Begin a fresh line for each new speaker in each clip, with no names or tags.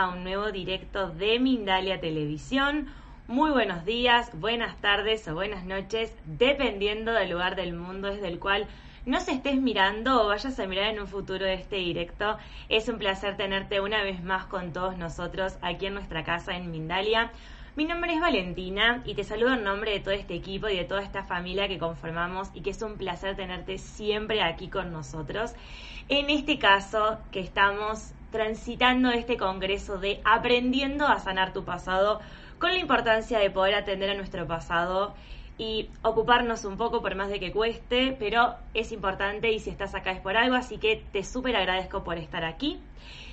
A un nuevo directo de Mindalia Televisión. Muy buenos días, buenas tardes o buenas noches, dependiendo del lugar del mundo desde el cual nos estés mirando o vayas a mirar en un futuro este directo. Es un placer tenerte una vez más con todos nosotros aquí en nuestra casa en Mindalia. Mi nombre es Valentina y te saludo en nombre de todo este equipo y de toda esta familia que conformamos y que es un placer tenerte siempre aquí con nosotros. En este caso que estamos transitando este congreso de aprendiendo a sanar tu pasado con la importancia de poder atender a nuestro pasado y ocuparnos un poco por más de que cueste, pero es importante y si estás acá es por algo, así que te súper agradezco por estar aquí.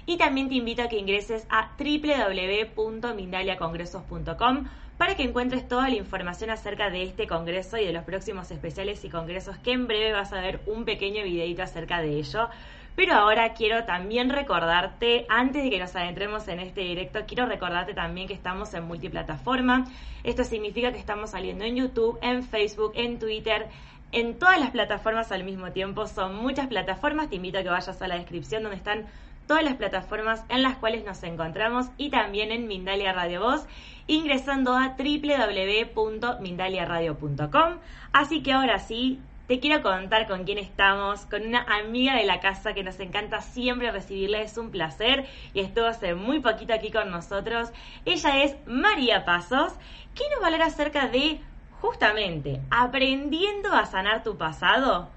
Y también te invito a que ingreses a www.mindaliacongresos.com para que encuentres toda la información acerca de este congreso y de los próximos especiales y congresos que en breve vas a ver un pequeño videito acerca de ello. Pero ahora quiero también recordarte, antes de que nos adentremos en este directo, quiero recordarte también que estamos en multiplataforma. Esto significa que estamos saliendo en YouTube, en Facebook, en Twitter, en todas las plataformas al mismo tiempo. Son muchas plataformas. Te invito a que vayas a la descripción donde están todas las plataformas en las cuales nos encontramos y también en Mindalia Radio Voz ingresando a www.mindaliaradio.com. Así que ahora sí, te quiero contar con quién estamos, con una amiga de la casa que nos encanta siempre recibirla, es un placer y estuvo hace muy poquito aquí con nosotros. Ella es María Pasos, que nos va a hablar acerca de justamente aprendiendo a sanar tu pasado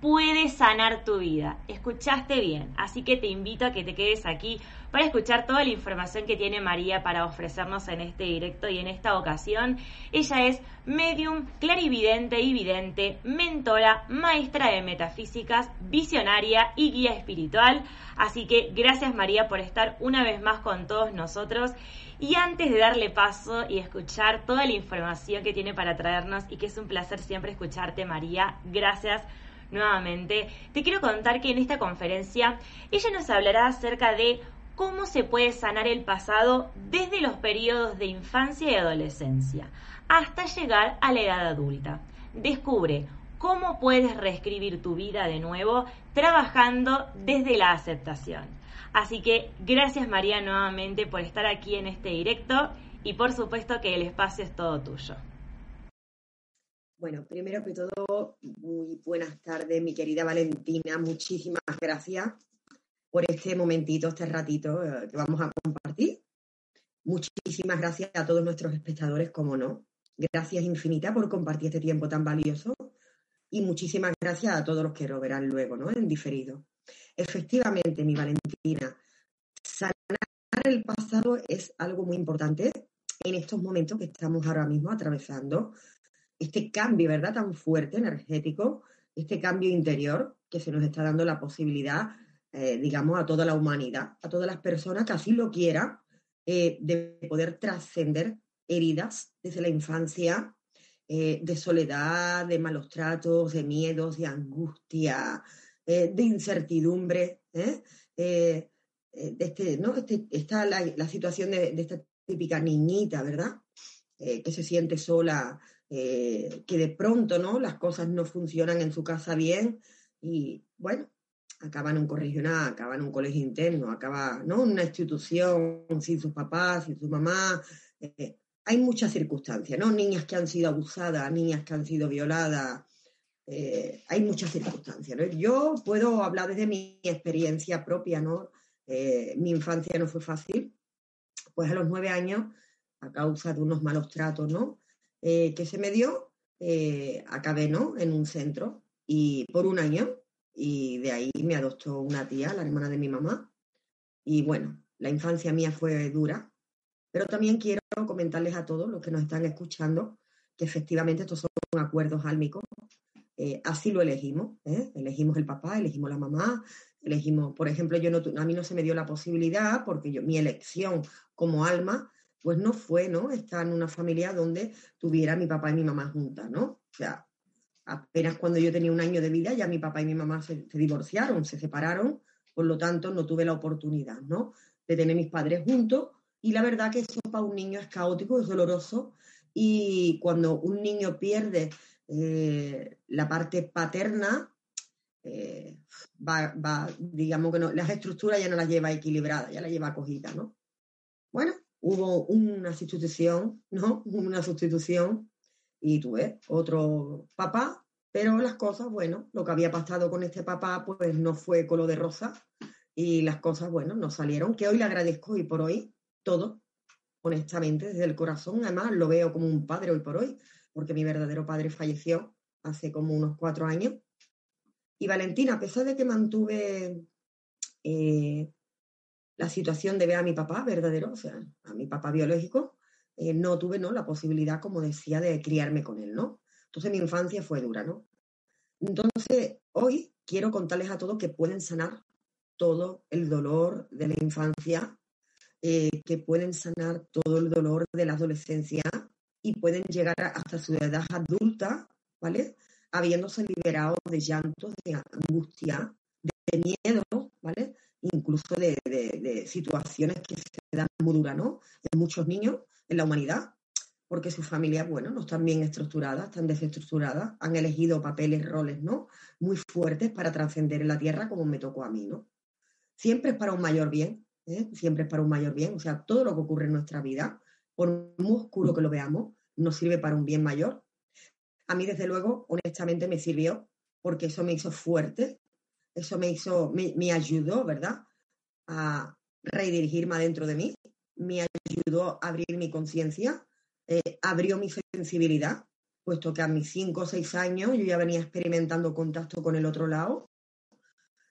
puede sanar tu vida. Escuchaste bien, así que te invito a que te quedes aquí para escuchar toda la información que tiene María para ofrecernos en este directo y en esta ocasión. Ella es medium, clarividente y vidente, mentora, maestra de metafísicas, visionaria y guía espiritual. Así que gracias María por estar una vez más con todos nosotros. Y antes de darle paso y escuchar toda la información que tiene para traernos y que es un placer siempre escucharte María, gracias nuevamente, te quiero contar que en esta conferencia ella nos hablará acerca de cómo se puede sanar el pasado desde los periodos de infancia y adolescencia hasta llegar a la edad adulta. Descubre cómo puedes reescribir tu vida de nuevo trabajando desde la aceptación. Así que gracias María nuevamente por estar aquí en este directo y por supuesto que el espacio es todo tuyo.
Bueno, primero que todo, muy buenas tardes, mi querida Valentina. Muchísimas gracias por este momentito, este ratito eh, que vamos a compartir. Muchísimas gracias a todos nuestros espectadores, como no. Gracias infinita por compartir este tiempo tan valioso. Y muchísimas gracias a todos los que lo verán luego, ¿no? En diferido. Efectivamente, mi Valentina, sanar el pasado es algo muy importante en estos momentos que estamos ahora mismo atravesando este cambio, ¿verdad?, tan fuerte energético, este cambio interior que se nos está dando la posibilidad, eh, digamos, a toda la humanidad, a todas las personas que así lo quieran, eh, de poder trascender heridas desde la infancia, eh, de soledad, de malos tratos, de miedos, de angustia, de incertidumbre. de este, ¿no? Este, está la, situación de, de, esta típica niñita, ¿verdad? que se siente sola que de pronto ¿no? las cosas no funcionan en su casa bien y bueno, acaba en un corregional, acaba en un colegio interno, acaba ¿no? en una institución sin sus papás, sin su mamá. Eh, hay muchas circunstancias, ¿no? Niñas que han sido abusadas, niñas que han sido violadas, eh, hay muchas circunstancias. ¿no? Yo puedo hablar desde mi experiencia propia, ¿no? mi infancia no fue fácil, pues a los nueve años, a causa de unos malos tratos, ¿no? Eh, que se me dio, eh, acabé ¿no? en un centro y por un año y de ahí me adoptó una tía, la hermana de mi mamá. Y bueno, la infancia mía fue dura, pero también quiero comentarles a todos los que nos están escuchando que efectivamente estos son acuerdos álmicos. Eh, así lo elegimos, elegimos el papá, elegimos la mamá, elegimos, por ejemplo, yo no, a mí no se me dio la posibilidad porque yo, mi elección como alma pues no fue, ¿no? Estar en una familia donde tuviera mi papá y mi mamá juntas, ¿no? O apenas cuando yo tenía un año de vida ya mi papá y mi mamá se, divorciaron, se separaron, por lo tanto no tuve la oportunidad, ¿no? De tener mis padres juntos y la verdad que eso para un niño es caótico, es doloroso y cuando un niño pierde eh, la parte paterna, eh, va, digamos que no, las estructuras ya no las lleva equilibradas, ya las lleva cogidas, ¿no? Bueno, hubo una sustitución, ¿no? Una sustitución y tuve otro papá, pero las cosas, bueno, lo que había pasado con este papá, pues no fue color de rosa y las cosas, bueno, no salieron, que hoy le agradezco y por hoy todo, honestamente, desde el corazón, además lo veo como un padre hoy por hoy, porque mi verdadero padre falleció hace como unos cuatro años. Y Valentina, a pesar de que mantuve eh, la situación de ver a mi papá verdadero, o sea, a mi papá biológico, eh, no tuve ¿no? la posibilidad, como decía, de criarme con él, ¿no? Entonces mi infancia fue dura, ¿no? Entonces, hoy quiero contarles a todos que pueden sanar todo el dolor de la infancia, eh, que pueden sanar todo el dolor de la adolescencia y pueden llegar hasta su edad adulta, ¿vale? Habiéndose liberado de llantos, de angustia, de miedo, ¿vale? Incluso de, de situaciones que se dan muy duras, ¿no? En muchos niños en la humanidad, porque sus familias, bueno, no están bien estructuradas, están desestructuradas, han elegido papeles, roles, ¿no? Muy fuertes para trascender en la tierra como me tocó a mí, ¿no? Siempre es para un mayor bien, ¿eh? siempre es para un mayor bien, o sea, todo lo que ocurre en nuestra vida, por muy oscuro que lo veamos, nos sirve para un bien mayor. A mí, desde luego, honestamente me sirvió porque eso me hizo fuerte, eso me hizo, me, me ayudó, ¿verdad? A redirigirme adentro de mí, me ayudó a abrir mi conciencia, eh, abrió mi sensibilidad, puesto que a mis cinco o seis años yo ya venía experimentando contacto con el otro lado,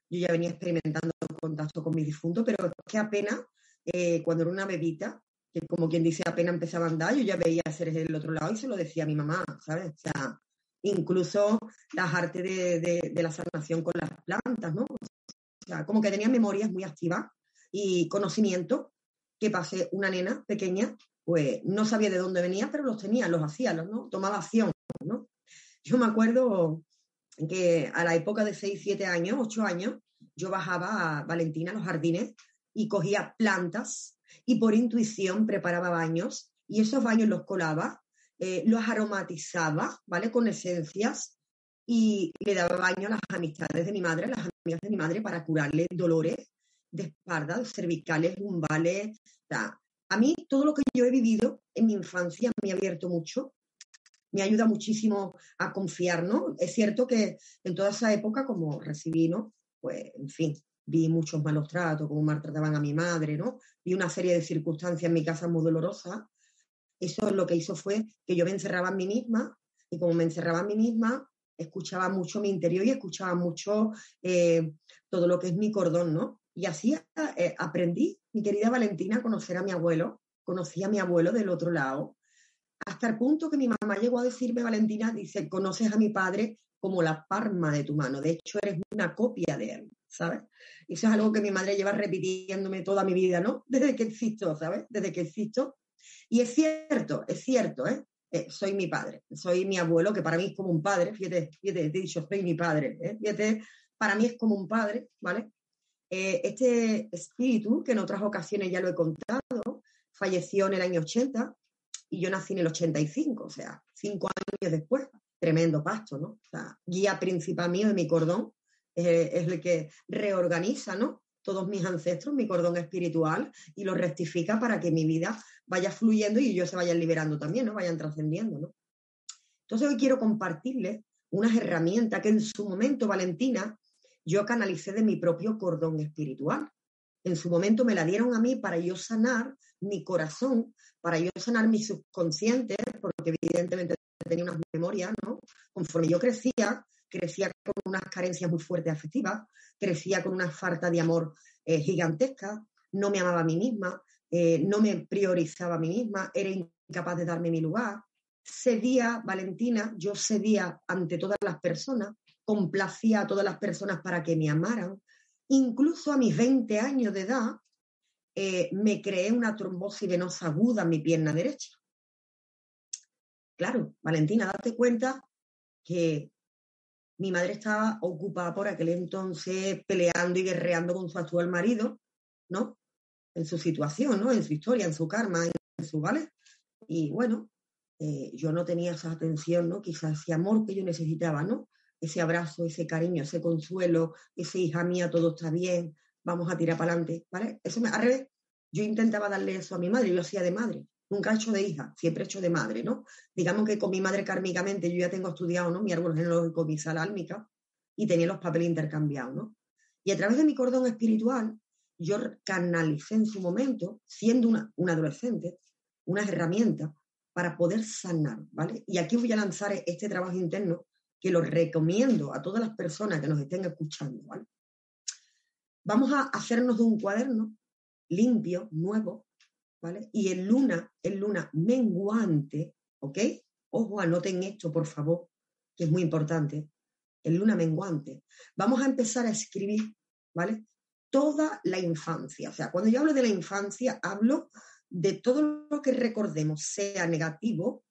yo ya venía experimentando contacto con mi difunto, pero es que apenas eh, cuando era una bebita, que como quien dice apenas empezaba a andar, yo ya veía seres del otro lado y se lo decía a mi mamá, ¿sabes? O sea, incluso las artes de, de la sanación con las plantas, ¿no? O sea, como que tenía memorias muy activas y conocimiento que pasé una nena pequeña, pues no sabía de dónde venía, pero los tenía, los hacía, ¿no? Tomaba acción, ¿no? Yo me acuerdo que a la época de 6, 7 años, 8 años, yo bajaba a Valentina a los jardines y cogía plantas y por intuición preparaba baños y esos baños los colaba, eh, los aromatizaba, ¿vale? Con esencias y le daba baño a las amistades de mi madre, a las amigas de mi madre para curarle dolores de espalda, cervicales, lumbales. a mí todo lo que yo he vivido en mi infancia me ha abierto mucho, me ayuda muchísimo a confiar, ¿no? Es cierto que en toda esa época, como recibí, ¿no? Pues, en fin, vi muchos malos tratos, como maltrataban a mi madre, ¿no? Vi una serie de circunstancias en mi casa muy dolorosas. Eso lo que hizo fue que yo me encerraba en mí misma y como me encerraba en mí misma, escuchaba mucho mi interior y escuchaba mucho eh, todo lo que es mi cordón, ¿no? Y así eh, aprendí, mi querida Valentina, a conocer a mi abuelo, conocí a mi abuelo del otro lado, hasta el punto que mi mamá llegó a decirme, Valentina, dice, conoces a mi padre como la palma de tu mano, de hecho eres una copia de él, ¿sabes? Eso es algo que mi madre lleva repitiéndome toda mi vida, ¿no? Desde que existo, ¿sabes? Desde que existo. Y es cierto, es cierto, ¿eh? eh soy mi padre, soy mi abuelo, que para mí es como un padre, fíjate, fíjate, te he dicho, soy mi padre, ¿eh? fíjate, para mí es como un padre, ¿vale? Eh, este espíritu, que en otras ocasiones ya lo he contado, falleció en el año 80 y yo nací en el 85, o sea, cinco años después. Tremendo pasto, ¿no? Guía principal mío de mi cordón es el que reorganiza, ¿no? Todos mis ancestros, mi cordón espiritual, y lo rectifica para que mi vida vaya fluyendo y ellos se vayan liberando también, ¿no? Vayan trascendiendo, ¿no? Entonces hoy quiero compartirles unas herramientas que en su momento Valentina yo canalicé de mi propio cordón espiritual. En su momento me la dieron a mí para yo sanar mi corazón, para yo sanar mi subconsciente, porque evidentemente tenía unas memorias, ¿no? Conforme yo crecía, crecía con unas carencias muy fuertes afectivas, crecía con una falta de amor eh, gigantesca, no me amaba a mí misma, eh, no me priorizaba a mí misma, era incapaz de darme mi lugar. Cedía, Valentina, yo cedía ante todas las personas, complacía a todas las personas para que me amaran. Incluso a mis 20 años de edad eh, me creé una trombosis venosa aguda en mi pierna derecha. Claro, Valentina, date cuenta que mi madre estaba ocupada por aquel entonces peleando y guerreando con su actual marido, ¿no? En su situación, ¿no? En su historia, en su karma, en su, ¿vale? Y bueno, eh, yo no tenía esa atención, ¿no? Quizás ese amor que yo necesitaba, ¿no? Ese abrazo, ese cariño, ese consuelo, ese hija mía, todo está bien, vamos a tirar para adelante, ¿vale? Eso me, al revés, yo intentaba darle eso a mi madre, yo hacía de madre, nunca he hecho de hija, siempre he hecho de madre, ¿no? Digamos que con mi madre kármicamente yo ya tengo estudiado, ¿no? Mi árbol genealógico, mi sala álmica, y tenía los papeles intercambiados, ¿no? Y a través de mi cordón espiritual, yo canalicé en su momento, siendo una, una adolescente, unas herramientas para poder sanar, ¿vale? Y aquí voy a lanzar este trabajo interno que lo recomiendo a todas las personas que nos estén escuchando, ¿vale? Vamos a hacernos de un cuaderno limpio, nuevo, ¿vale? Y en luna, en luna menguante, ¿ok? Ojo, anoten esto, por favor, que es muy importante. En luna menguante. Vamos a empezar a escribir, ¿vale? Toda la infancia. O sea, cuando yo hablo de la infancia, hablo de todo lo que recordemos, sea negativo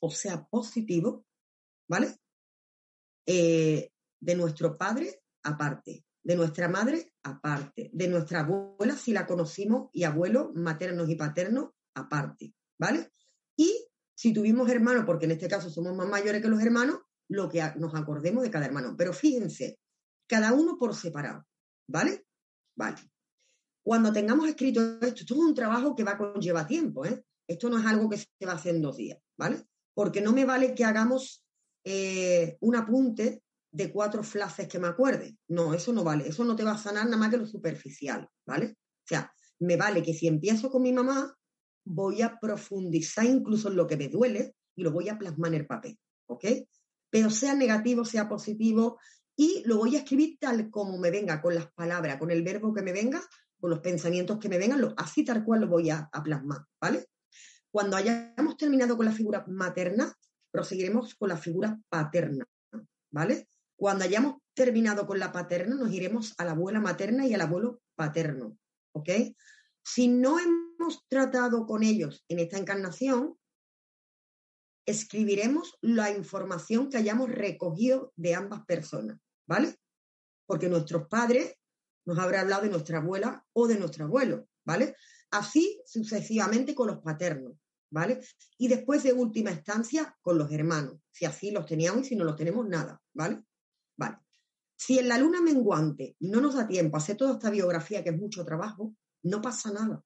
o sea positivo, ¿vale? Eh, de nuestro padre aparte, de nuestra madre aparte, de nuestra abuela si la conocimos y abuelos maternos y paternos aparte, ¿vale? Y si tuvimos hermanos, porque en este caso somos más mayores que los hermanos, lo que nos acordemos de cada hermano. Pero fíjense, cada uno por separado, ¿vale? Vale. Cuando tengamos escrito esto, esto es un trabajo que va a conllevar tiempo, ¿eh? Esto no es algo que se va a hacer en dos días, ¿vale? Porque no me vale que hagamos eh, un apunte de cuatro flashes que me acuerde. No, eso no vale. Eso no te va a sanar nada más que lo superficial, ¿vale? O sea, me vale que si empiezo con mi mamá, voy a profundizar incluso en lo que me duele y lo voy a plasmar en el papel, ¿ok? Pero sea negativo, sea positivo, y lo voy a escribir tal como me venga, con las palabras, con el verbo que me venga, con los pensamientos que me vengan, así tal cual lo voy a, a plasmar, ¿vale? Cuando hayamos terminado con la figura materna, proseguiremos con la figura paterna, ¿vale? Cuando hayamos terminado con la paterna, nos iremos a la abuela materna y al abuelo paterno, ¿ok? Si no hemos tratado con ellos en esta encarnación, escribiremos la información que hayamos recogido de ambas personas, ¿vale? Porque nuestros padres nos habrán hablado de nuestra abuela o de nuestro abuelo, ¿vale? Así sucesivamente con los paternos, ¿vale? Y después de última instancia con los hermanos, si así los teníamos y si no los tenemos nada, ¿vale? Vale. Si en la luna menguante no nos da tiempo a hacer toda esta biografía, que es mucho trabajo, no pasa nada.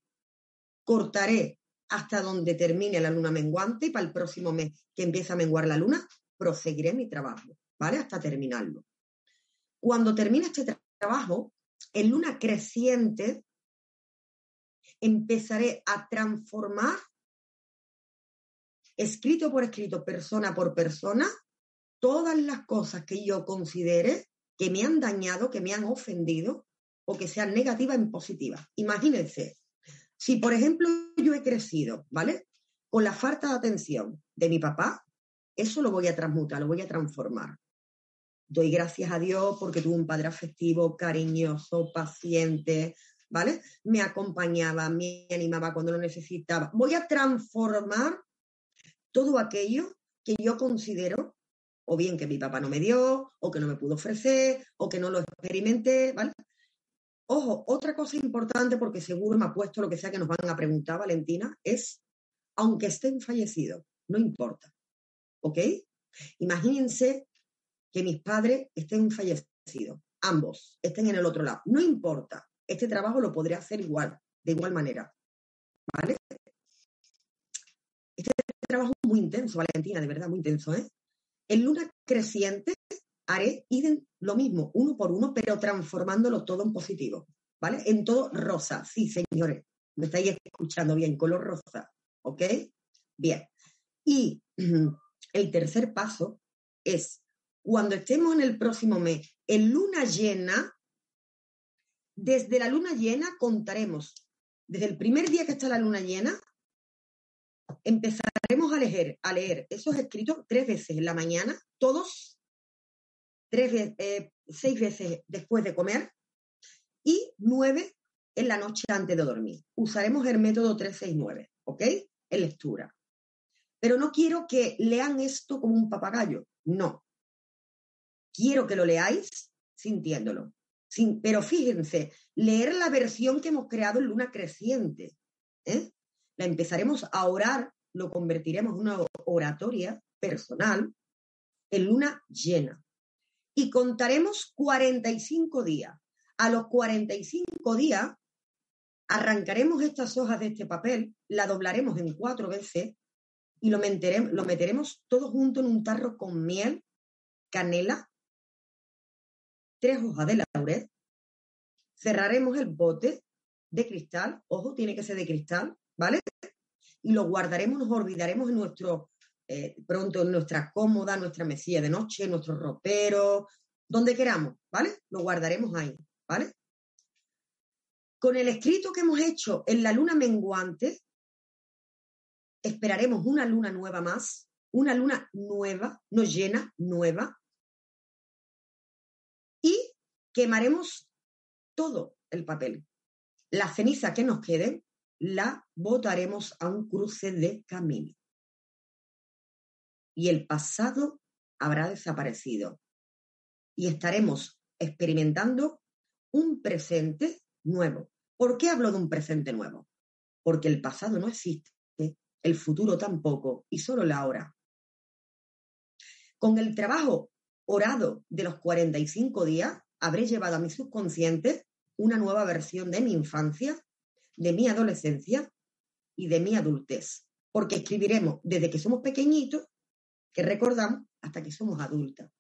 Cortaré hasta donde termine la luna menguante y para el próximo mes que empiece a menguar la luna, proseguiré mi trabajo, ¿vale? Hasta terminarlo. Cuando termine este trabajo, en luna creciente, empezaré a transformar, escrito por escrito, persona por persona, todas las cosas que yo considere que me han dañado, que me han ofendido o que sean negativas en positivas. Imagínense, si por ejemplo yo he crecido, ¿vale? Con la falta de atención de mi papá, eso lo voy a transmutar, lo voy a transformar. Doy gracias a Dios porque tuve un padre afectivo, cariñoso, paciente, ¿vale? Me acompañaba, me animaba cuando lo necesitaba. Voy a transformar todo aquello que yo considero o bien que mi papá no me dio, o que no me pudo ofrecer, o que no lo experimenté, ¿vale? Ojo, otra cosa importante, porque seguro me ha puesto lo que sea que nos van a preguntar, Valentina, es, aunque estén fallecidos, no importa, ¿ok? Imagínense que mis padres estén fallecidos, ambos, estén en el otro lado, no importa, este trabajo lo podré hacer igual, de igual manera, ¿vale? Trabajo muy intenso, Valentina, de verdad, muy intenso, ¿eh? En luna creciente haré lo mismo, uno por uno, pero transformándolo todo en positivo, ¿vale? En todo rosa, sí, señores, me estáis escuchando bien, color rosa, ¿ok? Bien. Y el tercer paso es, cuando estemos en el próximo mes en luna llena, desde la luna llena contaremos, desde el primer día que está la luna llena, empezaremos a leer, a leer esos escritos tres veces en la mañana, todos, tres, eh, seis veces después de comer y nueve en la noche antes de dormir. Usaremos el método 369, ¿ok? En lectura. Pero no quiero que lean esto como un papagayo, no. Quiero que lo leáis sintiéndolo. Sin, pero fíjense, leer la versión que hemos creado en luna creciente. ¿eh? La empezaremos a orar, lo convertiremos en una oratoria personal en luna llena. y contaremos 45 días. A los 45 días arrancaremos estas hojas de este papel, la doblaremos en cuatro veces y lo meteremos, lo meteremos todo junto en un tarro con miel, canela, tres hojas de laurel, cerraremos el bote de cristal, ojo, tiene que ser de cristal, ¿vale? Y lo guardaremos, nos olvidaremos en nuestro, eh, pronto en nuestra cómoda, nuestra mesilla de noche, nuestro ropero, donde queramos, ¿vale? Lo guardaremos ahí, ¿vale? Con el escrito que hemos hecho en la luna menguante, esperaremos una luna nueva más, una luna nueva, no llena, nueva, y quemaremos todo el papel. La ceniza que nos quede la botaremos a un cruce de camino. Y el pasado habrá desaparecido. Y estaremos experimentando un presente nuevo. ¿Por qué hablo de un presente nuevo? Porque el pasado no existe, el futuro tampoco, y solo la hora. Con el trabajo orado de los 45 días, habré llevado a mi subconsciente una nueva versión de mi infancia, de mi adolescencia y de mi adultez. Porque escribiremos desde que somos pequeñitos, que recordamos, hasta que somos adultas,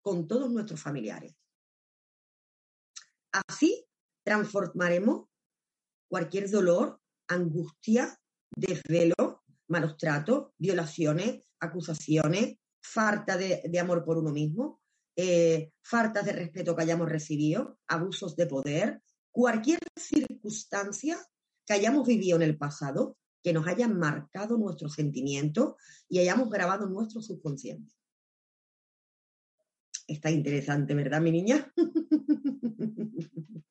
con todos nuestros familiares. Así transformaremos cualquier dolor, angustia, desvelo, malos tratos, violaciones, acusaciones, falta de, amor por uno mismo, eh, faltas de respeto que hayamos recibido, abusos de poder, cualquier circunstancia que hayamos vivido en el pasado que nos hayan marcado nuestros sentimientos y hayamos grabado nuestro subconsciente. Está interesante, ¿verdad, mi niña?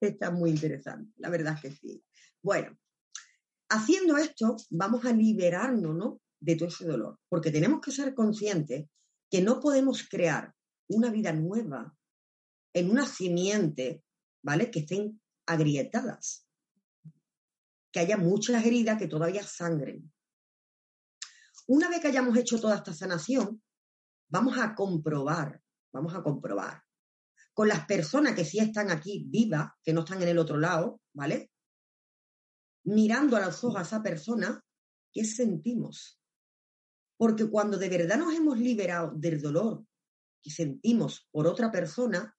Está muy interesante, la verdad es que sí. Bueno, haciendo esto, vamos a liberarnos ¿no? de todo ese dolor, porque tenemos que ser conscientes que no podemos crear una vida nueva en una simiente, ¿vale? Que estén agrietadas, que haya muchas heridas que todavía sangren. Una vez que hayamos hecho toda esta sanación, vamos a comprobar, vamos a comprobar con las personas que sí están aquí vivas, que no están en el otro lado, ¿vale? Mirando a los ojos a esa persona, ¿qué sentimos? Porque cuando de verdad nos hemos liberado del dolor que sentimos por otra persona,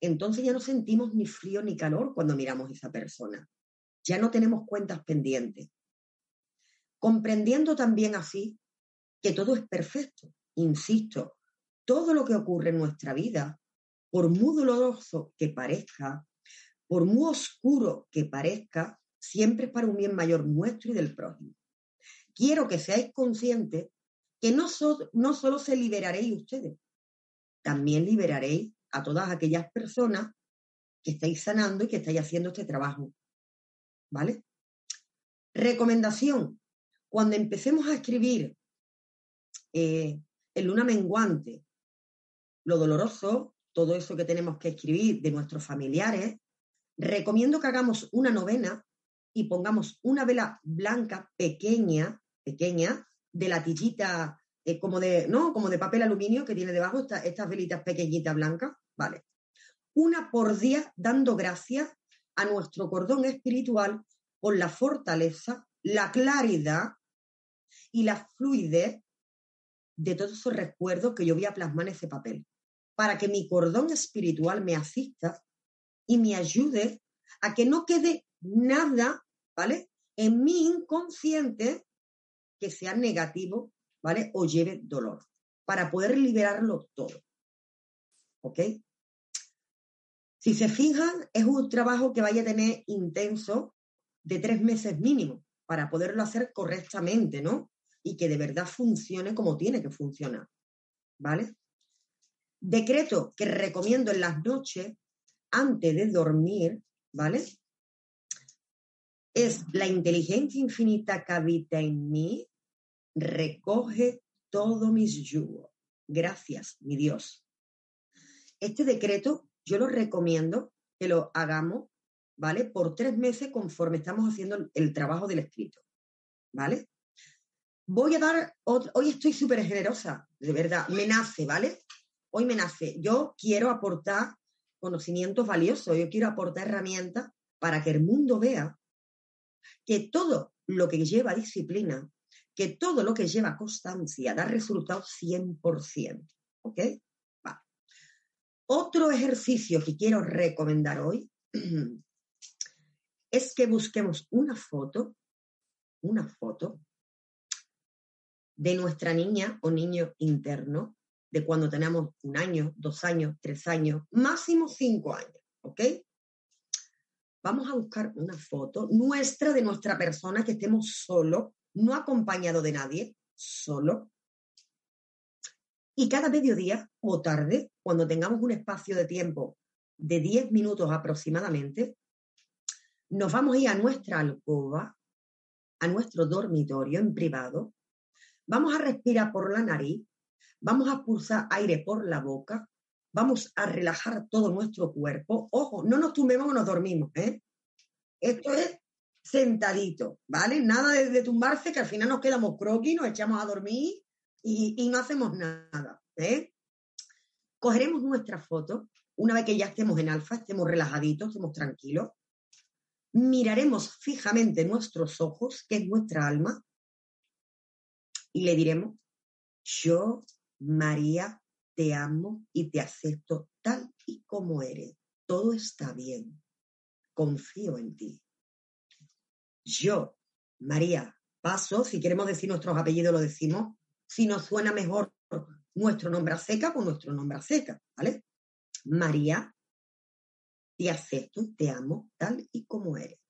entonces ya no sentimos ni frío ni calor cuando miramos a esa persona. Ya no tenemos cuentas pendientes. Comprendiendo también así que todo es perfecto. Insisto, todo lo que ocurre en nuestra vida, por muy doloroso que parezca, por muy oscuro que parezca, siempre es para un bien mayor nuestro y del prójimo quiero que seáis conscientes que no, solo se liberaréis ustedes, también liberaréis a todas aquellas personas que estáis sanando y que estáis haciendo este trabajo. ¿Vale? Recomendación. Cuando empecemos a escribir eh, en luna menguante, lo doloroso, todo eso que tenemos que escribir de nuestros familiares, recomiendo que hagamos una novena y pongamos una vela blanca pequeña pequeña, de latillita eh, como de, ¿no? Como de papel aluminio que tiene debajo estas velitas pequeñitas blancas, ¿vale? Una por día dando gracias a nuestro cordón espiritual por la fortaleza, la claridad y la fluidez de todos esos recuerdos que yo voy a plasmar en ese papel, para que mi cordón espiritual me asista y me ayude a que no quede nada, ¿vale? En mi inconsciente que sea negativo, ¿vale? O lleve dolor, para poder liberarlo todo. ¿Ok? Si se fijan, es un trabajo que vaya a tener intenso de tres meses mínimo para poderlo hacer correctamente, ¿no? Y que de verdad funcione como tiene que funcionar, ¿vale? Decreto que recomiendo en las noches antes de dormir, ¿vale? Es la inteligencia infinita que habita en mí, recoge todo mis yugos. Gracias, mi Dios. Este decreto yo lo recomiendo que lo hagamos, ¿vale? Por tres meses conforme estamos haciendo el trabajo del escrito, ¿vale? Voy a dar, hoy estoy súper generosa, de verdad, me nace, ¿vale? hoy me nace, yo quiero aportar conocimientos valiosos, yo quiero aportar herramientas para que el mundo vea que todo lo que lleva disciplina, que todo lo que lleva constancia da resultados 100%. ¿Ok? Otro ejercicio que quiero recomendar hoy es que busquemos una foto, una foto de nuestra niña o niño interno de cuando tenemos un año, dos años, tres años, máximo cinco años, ¿ok? Vamos a buscar una foto nuestra de nuestra persona que estemos solo, no acompañado de nadie, solo. Y cada mediodía o tarde, cuando tengamos un espacio de tiempo de 10 minutos aproximadamente, nos vamos a ir a nuestra alcoba, a nuestro dormitorio en privado, vamos a respirar por la nariz vamos a expulsar aire por la boca, vamos a relajar todo nuestro cuerpo. Ojo, no nos tumbemos o nos dormimos, ¿eh? Esto es sentadito, ¿vale? Nada de, tumbarse, que al final nos quedamos croquis, nos echamos a dormir y, no hacemos nada, ¿eh? Cogeremos nuestra foto, una vez que ya estemos en alfa, estemos relajaditos, estemos tranquilos, miraremos fijamente nuestros ojos, que es nuestra alma, y le diremos, yo María, te amo y te acepto tal y como eres. Todo está bien. Confío en ti. Yo, María, paso, si queremos decir nuestros apellidos lo decimos, si nos suena mejor nuestro nombre a seca, pues nuestro nombre a seca, ¿vale? María, te acepto te amo tal y como eres.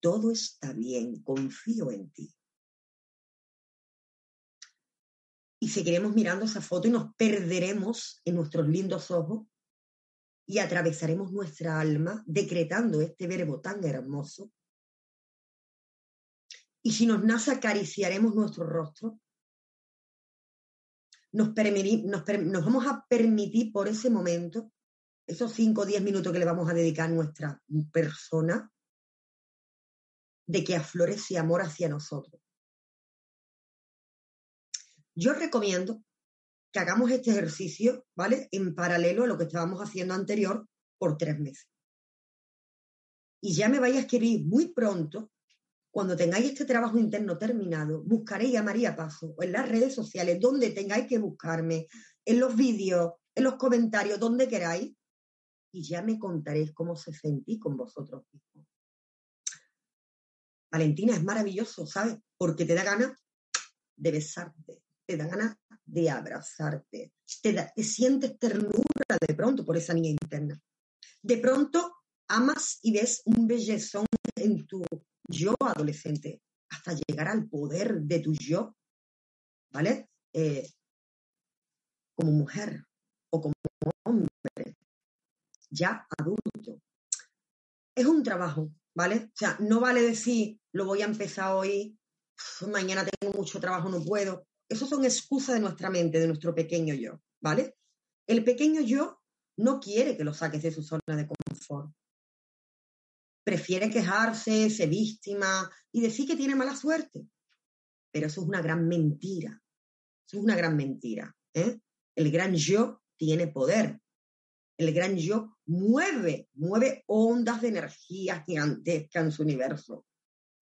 Todo está bien, confío en ti. y seguiremos mirando esa foto y nos perderemos en nuestros lindos ojos y atravesaremos nuestra alma decretando este verbo tan hermoso. Y si nos nace, acariciaremos nuestro rostro. Nos, vamos a permitir por ese momento, esos cinco o diez minutos que le vamos a dedicar a nuestra persona, de que aflore ese amor hacia nosotros. Yo recomiendo que hagamos este ejercicio, ¿vale? En paralelo a lo que estábamos haciendo anterior por tres meses. Y ya me vais a escribir muy pronto, cuando tengáis este trabajo interno terminado, buscaréis a María Paso en las redes sociales, donde tengáis que buscarme, en los vídeos, en los comentarios, donde queráis, y ya me contaréis cómo se sentí con vosotros mismos. Valentina es maravilloso, ¿sabes? Porque te da ganas de besarte, te da ganas de abrazarte, te, sientes ternura de pronto por esa niña interna. De pronto amas y ves un bellezón en tu yo adolescente, hasta llegar al poder de tu yo, ¿vale? Eh, como mujer o como hombre, ya adulto. Es un trabajo, ¿vale? O sea, no vale decir, lo voy a empezar hoy, mañana tengo mucho trabajo, no puedo. Eso son excusas de nuestra mente, de nuestro pequeño yo, ¿vale? El pequeño yo no quiere que lo saques de su zona de confort. Prefiere quejarse, ser víctima y decir que tiene mala suerte. Pero eso es una gran mentira. Eso es una gran mentira. ¿eh? El gran yo tiene poder. El gran yo mueve, mueve ondas de energía gigantesca en su universo.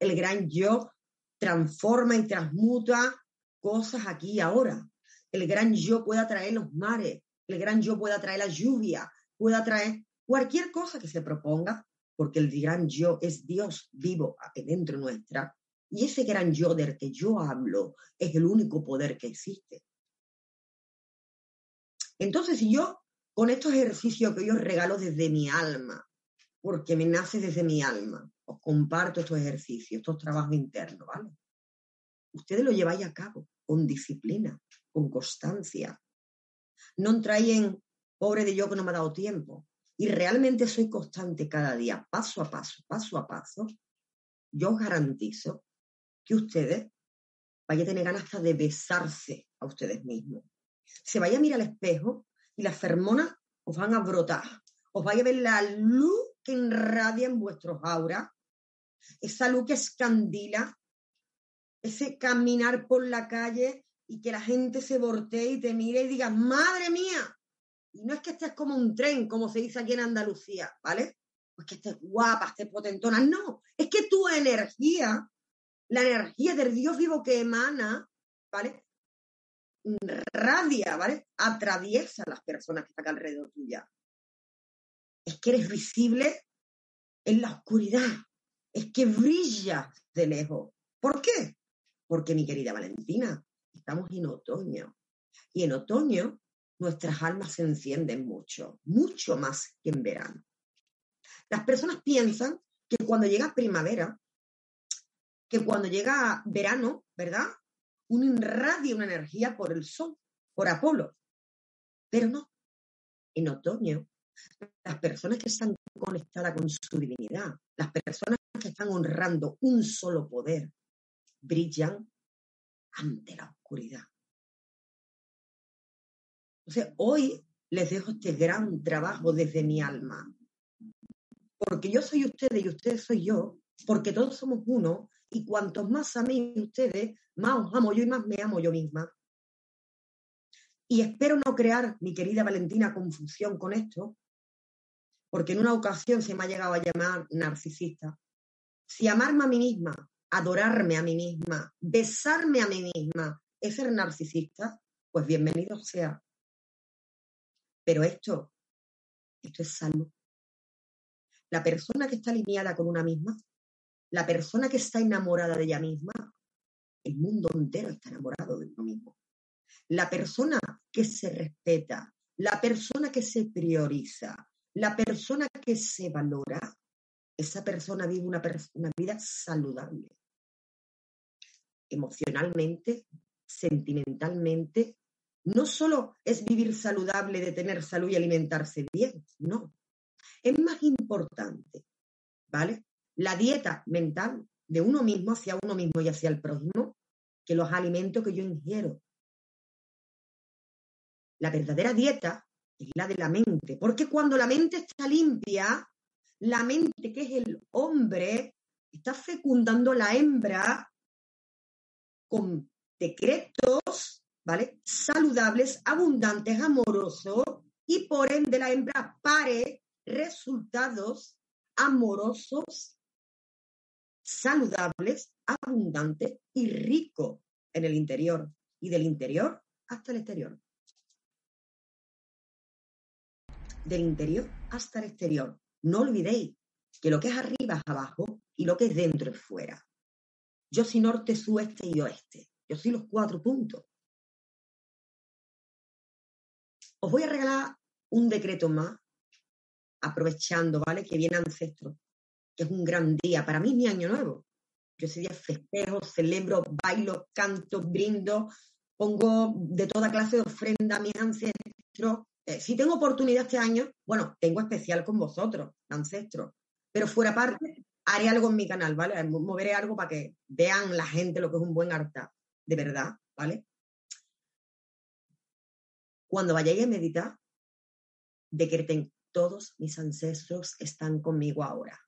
El gran yo transforma y transmuta cosas aquí y ahora. El gran yo puede atraer los mares, el gran yo puede atraer la lluvia, puede atraer cualquier cosa que se proponga, porque el gran yo es Dios vivo dentro nuestra. Y ese gran yo del que yo hablo es el único poder que existe. Entonces, si yo, con estos ejercicios que yo regalo desde mi alma, porque me nace desde mi alma, os comparto estos ejercicios, estos trabajos internos, ¿vale? ustedes lo lleváis a cabo con disciplina, con constancia. No traen, pobre de yo que no me ha dado tiempo. Y realmente soy constante cada día, paso a paso, paso a paso. Yo os garantizo que ustedes vayan a tener ganas hasta de besarse a ustedes mismos. Se vaya a mirar al espejo y las fermonas os van a brotar. Os vaya a ver la luz que irradia en vuestros auras, esa luz que escandila ese caminar por la calle y que la gente se voltee y te mire y diga, madre mía, Y no es que estés como un tren, como se dice aquí en Andalucía, ¿vale? Pues que estés guapa, estés potentona. No, es que tu energía, la energía del Dios vivo que emana, ¿vale? Radia, ¿vale? Atraviesa a las personas que están alrededor tuya. Es que eres visible en la oscuridad. Es que brilla de lejos. ¿Por qué? Porque, mi querida Valentina, estamos en otoño. Y en otoño nuestras almas se encienden mucho, mucho más que en verano. Las personas piensan que cuando llega primavera, que cuando llega verano, ¿verdad? Uno irradia una energía por el sol, por Apolo. Pero no. En otoño, las personas que están conectadas con su divinidad, las personas que están honrando un solo poder, brillan ante la oscuridad. Entonces, hoy les dejo este gran trabajo desde mi alma. Porque yo soy ustedes y ustedes soy yo, porque todos somos uno, y cuantos más améis ustedes, más os amo yo y más me amo yo misma. Y espero no crear, mi querida Valentina, confusión con esto, porque en una ocasión se me ha llegado a llamar narcisista. Si amarme a mí misma, adorarme a mí misma, besarme a mí misma es ser narcisista, pues bienvenido sea. Pero esto, esto es salud. La persona que está alineada con una misma, la persona que está enamorada de ella misma, el mundo entero está enamorado de uno mismo. La persona que se respeta, la persona que se prioriza, la persona que se valora, esa persona vive una, una vida saludable. Emocionalmente, sentimentalmente, no solo es vivir saludable, de tener salud y alimentarse bien, no. Es más importante, ¿vale? La dieta mental de uno mismo hacia uno mismo y hacia el prójimo que los alimentos que yo ingiero. La verdadera dieta es la de la mente, porque cuando la mente está limpia, la mente que es el hombre está fecundando la hembra con decretos ¿vale? Saludables, abundantes, amorosos y por ende la hembra pare resultados amorosos, saludables, abundantes y ricos en el interior y del interior hasta el exterior. Del interior hasta el exterior. No olvidéis que lo que es arriba es abajo y lo que es dentro es fuera. Yo soy norte, sudeste y oeste. Yo soy los cuatro puntos. Os voy a regalar un decreto más, aprovechando, ¿vale? Que viene ancestro, que es un gran día. Para mí es mi año nuevo. Yo ese día festejo, celebro, bailo, canto, brindo, pongo de toda clase de ofrenda a mis ancestros. Eh, si tengo oportunidad este año, bueno, tengo especial con vosotros, ancestros. Pero fuera parte, haré algo en mi canal, ¿vale? Moveré algo para que vean la gente lo que es un buen arte, de verdad, ¿vale? Cuando vayáis a meditar, decreten todos mis ancestros están conmigo ahora.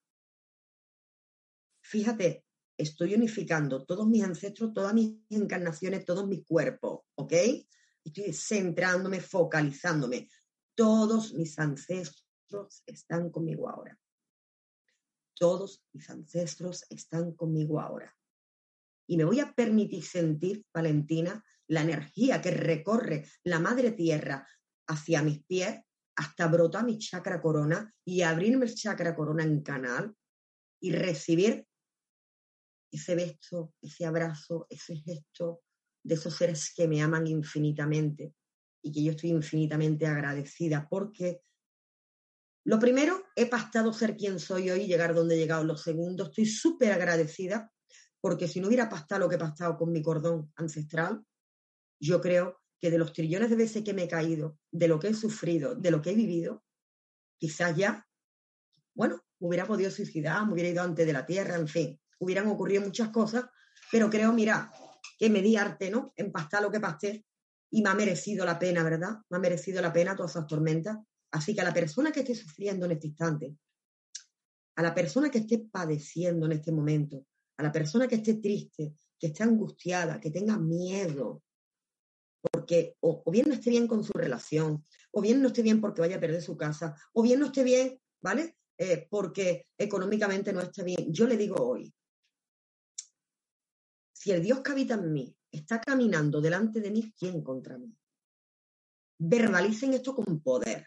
Fíjate, estoy unificando todos mis ancestros, todas mis encarnaciones, todos mis cuerpos, ¿ok? Estoy centrándome, focalizándome. Todos mis ancestros están conmigo ahora. Todos mis ancestros están conmigo ahora. Y me voy a permitir sentir, Valentina, la energía que recorre la madre tierra hacia mis pies hasta brotar mi chakra corona y abrirme el chakra corona en canal y recibir ese beso, ese abrazo, ese gesto de esos seres que me aman infinitamente y que yo estoy infinitamente agradecida porque lo primero, he pastado ser quien soy hoy y llegar donde he llegado. Lo segundo, estoy súper agradecida porque si no hubiera pastado lo que he pastado con mi cordón ancestral, yo creo que de los trillones de veces que me he caído, de lo que he sufrido, de lo que he vivido, quizás ya, bueno, hubiera podido suicidar, me hubiera ido antes de la tierra, en fin, hubieran ocurrido muchas cosas, pero creo, mira, que me di arte, ¿no? En pastar lo que pasté y me ha merecido la pena, ¿verdad? Me ha merecido la pena todas esas tormentas. Así que a la persona que esté sufriendo en este instante, a la persona que esté padeciendo en este momento, a la persona que esté triste, que esté angustiada, que tenga miedo, porque o, bien no esté bien con su relación, o bien no esté bien porque vaya a perder su casa, o bien no esté bien, ¿vale? Eh, porque económicamente no esté bien. Yo le digo hoy, si el Dios que habita en mí está caminando delante de mí, ¿quién contra mí? Verbalicen esto con poder.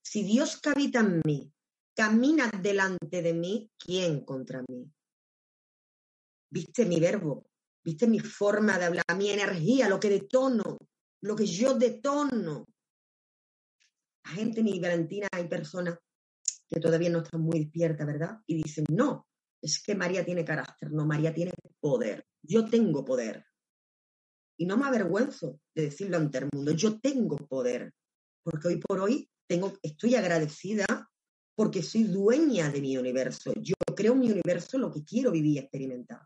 Si Dios que habita en mí camina delante de mí, ¿quién contra mí? ¿Viste mi verbo? ¿Viste mi forma de hablar? Mi energía, lo que detono, lo que yo detono. La gente, ni Valentina, hay personas que todavía no están muy despiertas, ¿verdad? Y dicen, no, es que María tiene carácter, no, María tiene poder. Yo tengo poder. Y no me avergüenzo de decirlo ante el mundo, yo tengo poder, porque hoy por hoy tengo, estoy agradecida porque soy dueña de mi universo. Yo creo mi universo lo que quiero vivir y experimentar.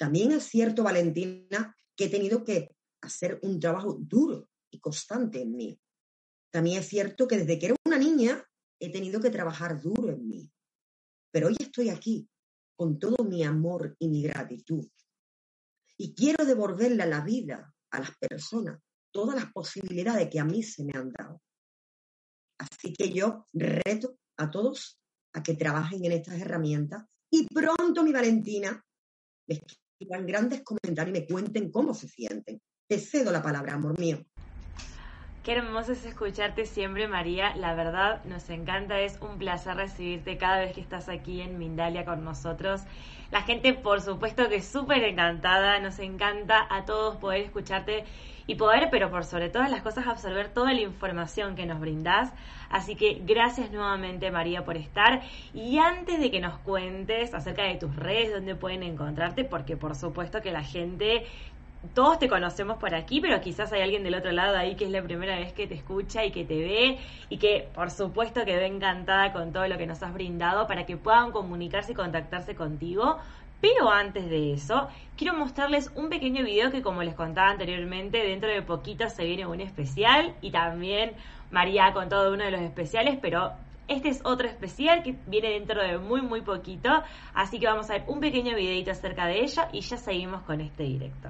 También es cierto, Valentina, que he tenido que hacer un trabajo duro y constante en mí. También es cierto que desde que era una niña he tenido que trabajar duro en mí. Pero hoy estoy aquí con todo mi amor y mi gratitud. Y quiero devolverle a la vida, a las personas, todas las posibilidades que a mí se me han dado. Así que yo reto a todos a que trabajen en estas herramientas y pronto, mi Valentina, les escriban grandes comentarios y me cuenten cómo se sienten. Te cedo la palabra, amor mío.
Qué hermoso es escucharte siempre, María. La verdad, nos encanta, es un placer recibirte cada vez que estás aquí en Mindalia con nosotros. La gente, por supuesto, que es súper encantada, nos encanta a todos poder escucharte y poder, pero por sobre todas las cosas, absorber toda la información que nos brindás. Así que gracias nuevamente María por estar. Y antes de que nos cuentes acerca de tus redes, dónde pueden encontrarte, porque por supuesto que la gente todos te conocemos por aquí, pero quizás hay alguien del otro lado ahí que es la primera vez que te escucha y que te ve y que por supuesto quedó encantada con todo lo que nos has brindado para que puedan comunicarse y contactarse contigo. Pero antes de eso, quiero mostrarles un pequeño video que como les contaba anteriormente, dentro de poquito se viene un especial y también María ha contado uno de los especiales, pero este es otro especial que viene dentro de muy muy poquito, así que vamos a ver un pequeño videito acerca de ella y ya seguimos con este directo.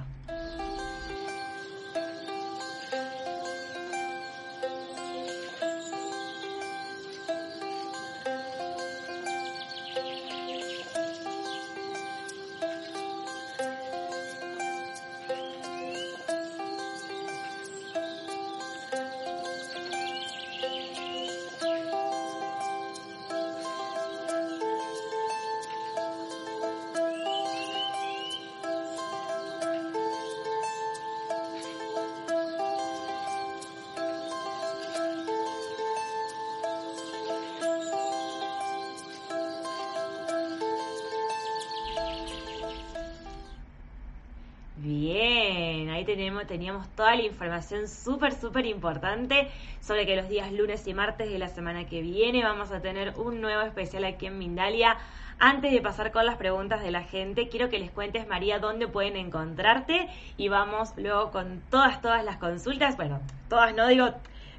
Teníamos toda la información súper, súper importante sobre que los días lunes y martes de la semana que viene vamos a tener un nuevo especial aquí en Mindalia. Antes de pasar con las preguntas de la gente, quiero que les cuentes, María, dónde pueden encontrarte y vamos luego con todas, todas las consultas. Bueno, todas no digo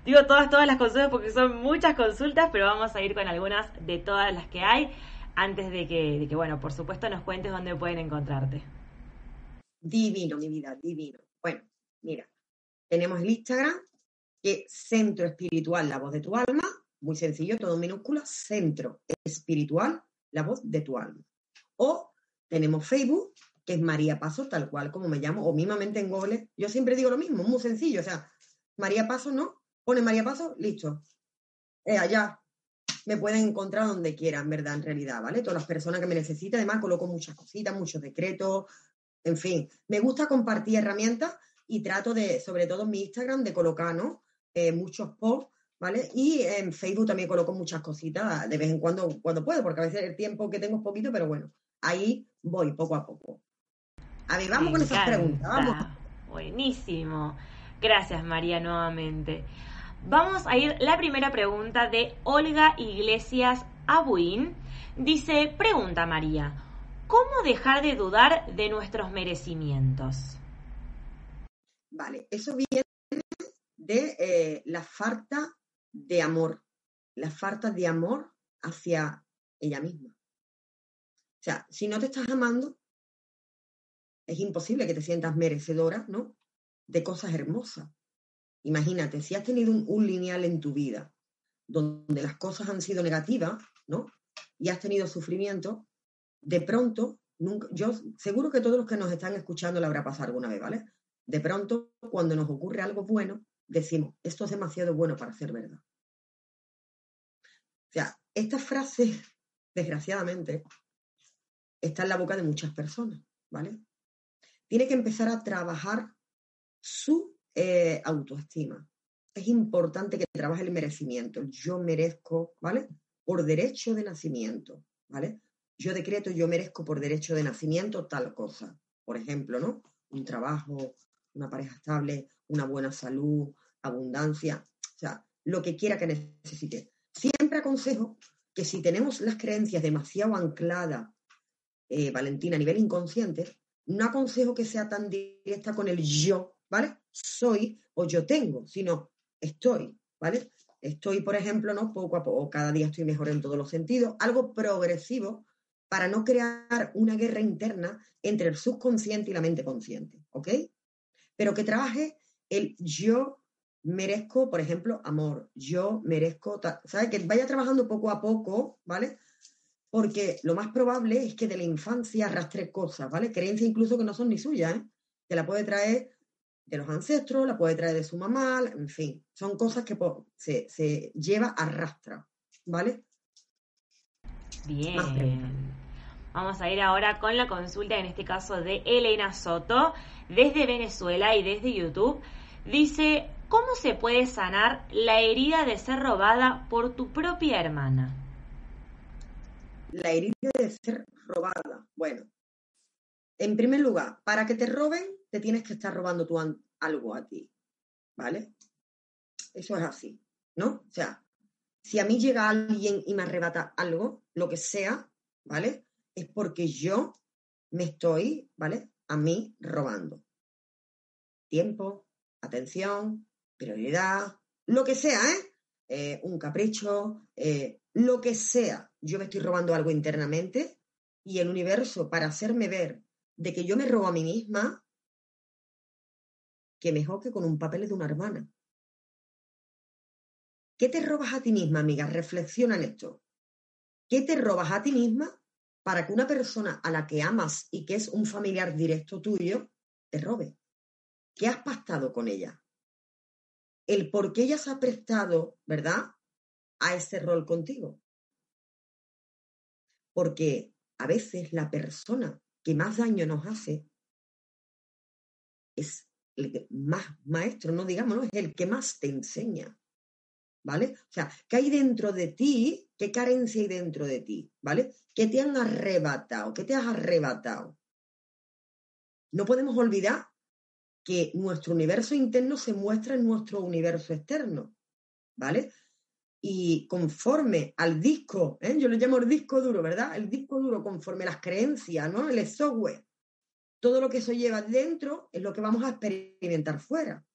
digo todas, todas las consultas porque son muchas consultas, pero vamos a ir con algunas de todas las que hay antes de que, de que, bueno, por supuesto nos cuentes dónde pueden encontrarte.
Divino, mi vida, divino. Bueno, Mira, tenemos el Instagram, que Centro Espiritual, la voz de tu alma, muy sencillo, todo minúscula, Centro Espiritual, la voz de tu alma. O tenemos Facebook, que es María Paso, tal cual como me llamo, o mismamente en Google. Yo siempre digo lo mismo, muy sencillo, o sea, María Paso, ¿no? Pone María Paso, listo. Eh, allá. Me pueden encontrar donde quieran, ¿verdad? En realidad, ¿vale? Todas las personas que me necesiten, además coloco muchas cositas, muchos decretos, en fin. Me gusta compartir herramientas y trato de, sobre todo en mi Instagram, de colocar, ¿no? Eh, muchos posts, ¿vale? Y en Facebook también coloco muchas cositas de vez en cuando, cuando puedo, porque a veces el tiempo que tengo es poquito, pero bueno, ahí voy poco a poco. A ver, vamos con esas preguntas, vamos.
Buenísimo. Gracias, María, nuevamente. Vamos a ir la primera pregunta de Olga Iglesias Abuin. Dice, pregunta María, ¿cómo dejar de dudar de nuestros merecimientos?
Vale, eso viene de eh, la falta de amor, la falta de amor hacia ella misma. O sea, si no te estás amando, es imposible que te sientas merecedora, ¿no? de cosas hermosas. Imagínate, si has tenido un, lineal en tu vida donde las cosas han sido negativas, ¿no? Y has tenido sufrimiento, de pronto, yo seguro que todos los que nos están escuchando le habrá pasado alguna vez, ¿vale? De pronto, cuando nos ocurre algo bueno, decimos, esto es demasiado bueno para ser verdad. O sea, esta frase, desgraciadamente, está en la boca de muchas personas, ¿vale? Tiene que empezar a trabajar su eh, autoestima. Es importante que trabaje el merecimiento. Yo merezco, ¿vale? Por derecho de nacimiento, ¿vale? Yo decreto, yo merezco por derecho de nacimiento tal cosa. Por ejemplo, ¿no? Un trabajo, una pareja estable, una buena salud, abundancia, o sea, lo que quiera que necesite. Siempre aconsejo que si tenemos las creencias demasiado ancladas, eh, Valentina, a nivel inconsciente, no aconsejo que sea tan directa con el yo, ¿vale? Soy o yo tengo, sino estoy, ¿vale? Estoy, por ejemplo, ¿no? Poco a poco, cada día estoy mejor en todos los sentidos, algo progresivo para no crear una guerra interna entre el subconsciente y la mente consciente, ¿ok? Pero que trabaje el yo merezco, por ejemplo, amor, yo merezco, ¿sabes? Que vaya trabajando poco a poco, ¿vale? Porque lo más probable es que de la infancia arrastre cosas, ¿vale? Creencias incluso que no son ni suyas, ¿eh? Que la puede traer de los ancestros, la puede traer de su mamá, en fin, son cosas que se, se lleva, arrastra, ¿vale?
Bien. Vamos a ir ahora con la consulta, en este caso de Elena Soto, desde Venezuela y desde YouTube. Dice, ¿Cómo se puede sanar la herida de ser robada por tu propia hermana?
La herida de ser robada. Bueno, en primer lugar, para que te roben, te tienes que estar robando tú algo a ti. ¿Vale? Eso es así, ¿no? O sea, si a mí llega alguien y me arrebata algo, lo que sea, ¿vale? Es porque yo me estoy, ¿vale? A mí robando. Tiempo, atención, prioridad, lo que sea, ¿eh? eh un capricho, eh, lo que sea. Yo me estoy robando algo internamente y el universo, para hacerme ver de que yo me robo a mí misma, que mejor que con un papel de una hermana. ¿Qué te robas a ti misma, amiga? Reflexiona en esto. ¿Qué te robas a ti misma para que una persona a la que amas y que es un familiar directo tuyo te robe? ¿Qué has pactado con ella? el por qué ella se ha prestado, ¿verdad?, a ese rol contigo. Porque a veces la persona que más daño nos hace es el más maestro, no digamos, ¿no? es el que más te enseña. ¿Vale? O sea, ¿qué hay dentro de ti? ¿Qué carencia hay dentro de ti? ¿Vale? ¿Qué te han arrebatado? ¿Qué te has arrebatado? No podemos olvidar que nuestro universo interno se muestra en nuestro universo externo, ¿vale? Y conforme al disco, ¿eh? yo lo llamo el disco duro, ¿verdad? El disco duro conforme las creencias, ¿no? El software. Todo lo que eso lleva dentro es lo que vamos a experimentar fuera.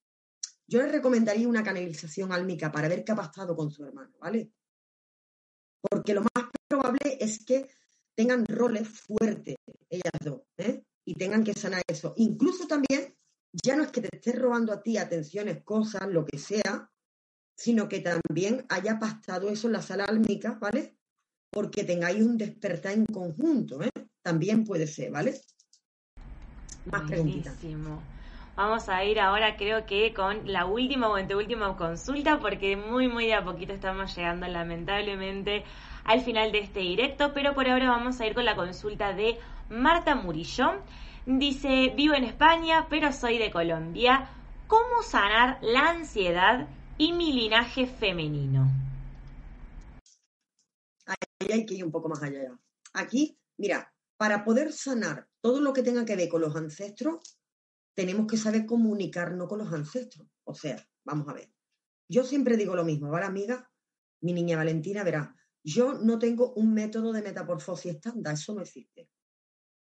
Yo les recomendaría una canalización álmica para ver qué ha pasado con su hermano, ¿vale? Porque lo más probable es que tengan roles fuertes ellas dos, ¿eh? Y tengan que sanar eso. Incluso también ya no es que te estés robando a ti atenciones, cosas, lo que sea, sino que también haya pastado eso en la sala álmica, ¿vale? Porque tengáis un despertar en conjunto, ¿eh? También puede ser, ¿vale?
Más preguntas. Vamos a ir ahora, creo que con la última o anteúltima consulta, porque muy, muy de a poquito estamos llegando, lamentablemente, al final de este directo. Pero por ahora vamos a ir con la consulta de Marta Murillo. Dice, vivo en España, pero soy de Colombia. ¿Cómo sanar la ansiedad y mi linaje femenino?
Ahí hay que ir un poco más allá. Aquí, mira, para poder sanar todo lo que tenga que ver con los ancestros, tenemos que saber comunicarnos con los ancestros. O sea, vamos a ver. Yo siempre digo lo mismo, ¿vale, amiga? Mi niña Valentina verá, yo no tengo un método de metamorfosis estándar, eso no existe.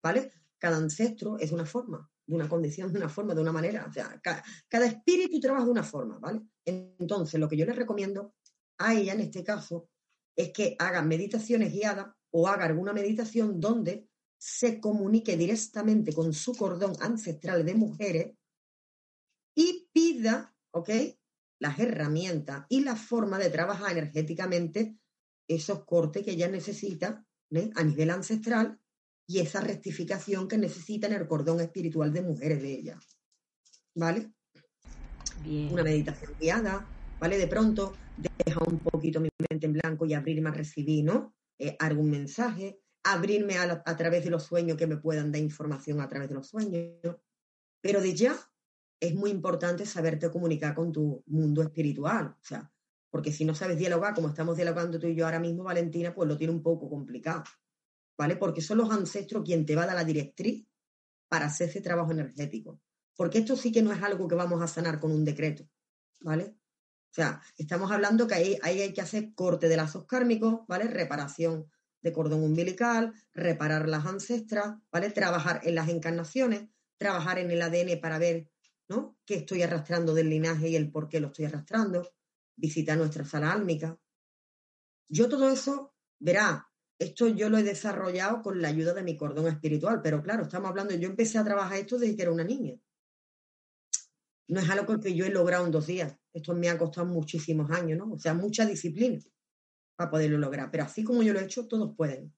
¿Vale? cada ancestro es una forma, de una condición, de una forma, de una manera. O sea, cada, espíritu trabaja de una forma, ¿vale? Entonces, lo que yo les recomiendo a ella en este caso es que haga meditaciones guiadas o haga alguna meditación donde se comunique directamente con su cordón ancestral de mujeres y da, ¿ok? Las herramientas y la forma de trabajar energéticamente esos cortes que ella necesita ¿eh? a nivel ancestral y esa rectificación que necesita en el cordón espiritual de mujeres de ella. ¿Vale? Bien. Una meditación guiada, ¿vale? De pronto deja un poquito mi mente en blanco y abrirme a recibir, ¿no? Eh, algún mensaje, abrirme a, través de los sueños que me puedan dar información a través de los sueños. Pero de ya es muy importante saberte comunicar con tu mundo espiritual. O sea, porque si no sabes dialogar como estamos dialogando tú y yo ahora mismo, Valentina, pues lo tiene un poco complicado, ¿vale? Porque son los ancestros quien te va a dar la directriz para hacer ese trabajo energético. Porque esto sí que no es algo que vamos a sanar con un decreto, ¿vale? O sea, estamos hablando que ahí, ahí hay que hacer corte de lazos kármicos, ¿vale? Reparación de cordón umbilical, reparar las ancestras, ¿vale? Trabajar en las encarnaciones, trabajar en el ADN para ver, ¿no? Qué estoy arrastrando del linaje y el por qué lo estoy arrastrando visita nuestra sala álmica. Yo todo eso, verá, esto yo lo he desarrollado con la ayuda de mi cordón espiritual, pero claro, estamos hablando, yo empecé a trabajar esto desde que era una niña. No es algo que yo he logrado en dos días. Esto me ha costado muchísimos años, ¿no? O sea, mucha disciplina para poderlo lograr. Pero así como yo lo he hecho, todos pueden.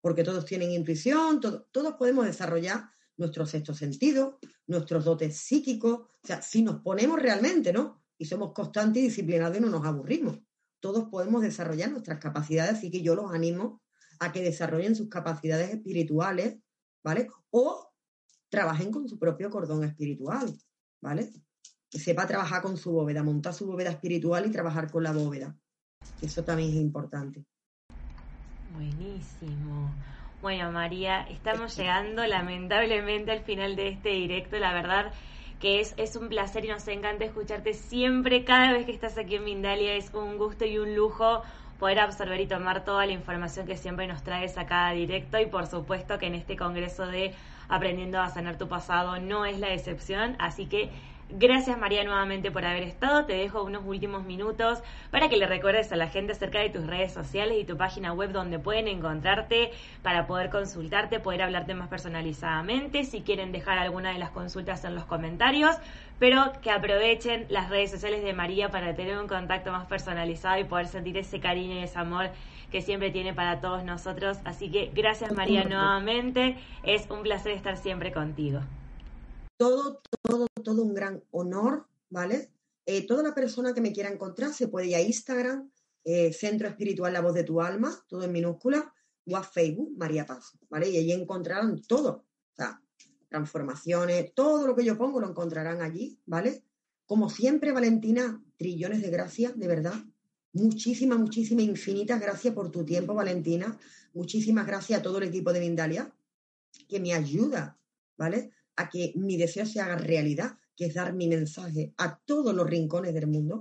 Porque todos tienen intuición, todos podemos desarrollar nuestro sexto sentido, nuestros dotes psíquicos. O sea, si nos ponemos realmente, ¿no? y somos constantes y disciplinados y no nos aburrimos. Todos podemos desarrollar nuestras capacidades, así que yo los animo a que desarrollen sus capacidades espirituales, ¿vale? O trabajen con su propio cordón espiritual, ¿vale? Que sepa trabajar con su bóveda, montar su bóveda espiritual y trabajar con la bóveda. Eso también es importante.
Buenísimo. Bueno, María, estamos llegando lamentablemente al final de este directo. La verdad, que es, es un placer y nos encanta escucharte siempre, cada vez que estás aquí en Mindalia, es un gusto y un lujo poder absorber y tomar toda la información que siempre nos traes a cada directo y por supuesto que en este congreso de Aprendiendo a Sanar tu Pasado no es la excepción, así que Gracias María nuevamente por haber estado. Te dejo unos últimos minutos para que le recuerdes a la gente acerca de tus redes sociales y tu página web donde pueden encontrarte para poder consultarte, poder hablarte más personalizadamente. Si quieren dejar alguna de las consultas en los comentarios, pero que aprovechen las redes sociales de María para tener un contacto más personalizado y poder sentir ese cariño y ese amor que siempre tiene para todos nosotros. Así que gracias María nuevamente. Es un placer estar siempre contigo
todo, todo, todo un gran honor, ¿vale? Eh, toda la persona que me quiera encontrar se puede ir a Instagram, eh, Centro Espiritual La Voz de tu Alma, todo en minúscula, o a Facebook, María Paz, ¿vale? Y allí encontrarán todo, o sea, transformaciones, todo lo que yo pongo lo encontrarán allí, ¿vale? Como siempre, Valentina, trillones de gracias, de verdad. Muchísimas, muchísimas, infinitas gracias por tu tiempo, Valentina. Muchísimas gracias a todo el equipo de Mindalia que me ayuda, ¿vale? A que mi deseo se haga realidad, que es dar mi mensaje a todos los rincones del mundo.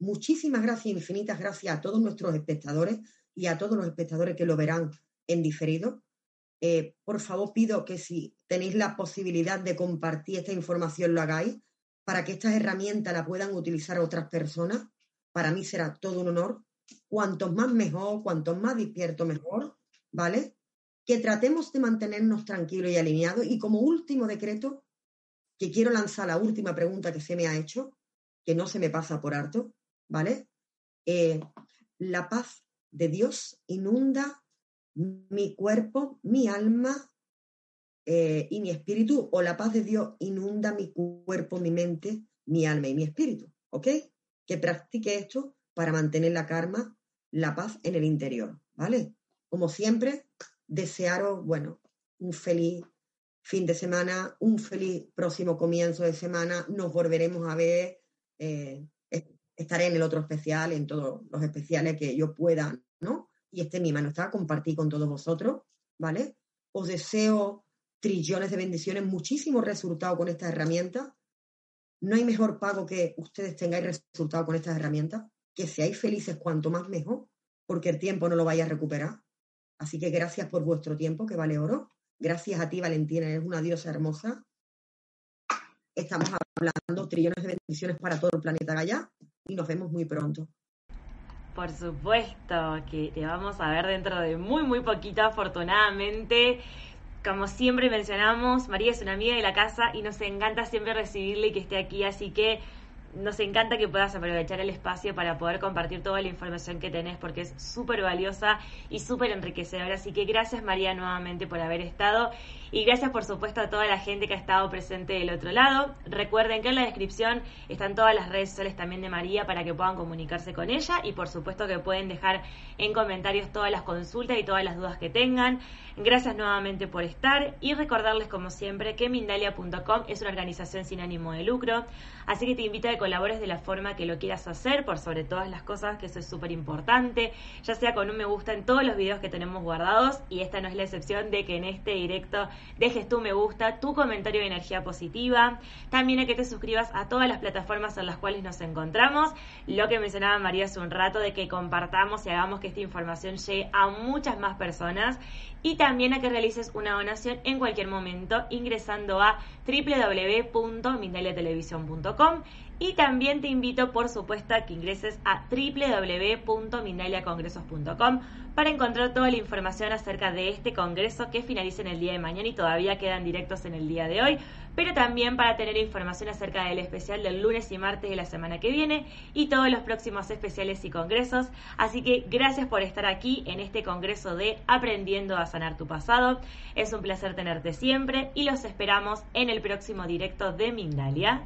Muchísimas gracias, infinitas gracias a todos nuestros espectadores y a todos los espectadores que lo verán en diferido. Eh, por favor, pido que si tenéis la posibilidad de compartir esta información, lo hagáis para que estas herramientas la puedan utilizar otras personas. Para mí será todo un honor. Cuantos más mejor, cuantos más despierto mejor, ¿vale? Que tratemos de mantenernos tranquilos y alineados. Y como último decreto, que quiero lanzar la última pregunta que se me ha hecho, que no se me pasa por harto, ¿vale? Eh, la paz de Dios inunda mi cuerpo, mi alma eh, y mi espíritu, o la paz de Dios inunda mi cuerpo, mi mente, mi alma y mi espíritu, ¿ok? Que practique esto para mantener la karma, la paz en el interior, ¿vale? Como siempre, desearos, bueno, un feliz fin de semana, un feliz próximo comienzo de semana. Nos volveremos a ver. Eh, estaré en el otro especial, en todos los especiales que yo pueda, ¿no? Y este mi mano está, compartir con todos vosotros, ¿vale? Os deseo trillones de bendiciones, muchísimos resultados con esta herramienta. No hay mejor pago que ustedes tengáis resultados con estas herramientas. Que seáis felices cuanto más mejor, porque el tiempo no lo vaya a recuperar. Así que gracias por vuestro tiempo, que vale oro. Gracias a ti, Valentina, eres una diosa hermosa. Estamos hablando trillones de bendiciones para todo el planeta Gaia y nos vemos muy pronto.
Por supuesto que te vamos a ver dentro de muy, muy poquito, afortunadamente. como siempre mencionamos, María es una amiga de la casa y nos encanta siempre recibirle y que esté aquí, así que nos encanta que puedas aprovechar el espacio para poder compartir toda la información que tenés porque es súper valiosa y súper enriquecedora. Así que gracias María nuevamente por haber estado y gracias por supuesto a toda la gente que ha estado presente del otro lado. Recuerden que en la descripción están todas las redes sociales también de María para que puedan comunicarse con ella. Y por supuesto que pueden dejar en comentarios todas las consultas y todas las dudas que tengan. Gracias nuevamente por estar. Y recordarles como siempre que Mindalia.com es una organización sin ánimo de lucro, así que te invito a que colabores de la forma que lo quieras hacer, por sobre todas las cosas, que eso es súper importante, ya sea con un me gusta en todos los videos que tenemos guardados. Y esta no es la excepción de que en este directo dejes tu me gusta, tu comentario de energía positiva, también a que te suscribas a todas las plataformas en las cuales nos encontramos, lo que mencionaba María hace un rato de que compartamos y hagamos que esta información llegue a muchas más personas. Y también a que realices una donación en cualquier momento ingresando a www.mindaliatelevisión.com y también te invito, por supuesto, a que ingreses a www.mindaliacongresos.com para encontrar toda la información acerca de este congreso que finaliza en el día de mañana y todavía quedan directos en el día de hoy, pero también para tener información acerca del especial del lunes y martes de la semana que viene y todos los próximos especiales y congresos. Así que gracias por estar aquí en este congreso de Aprendiendo a sanar tu pasado. Es un placer tenerte siempre y los esperamos en el próximo directo de Mindalia.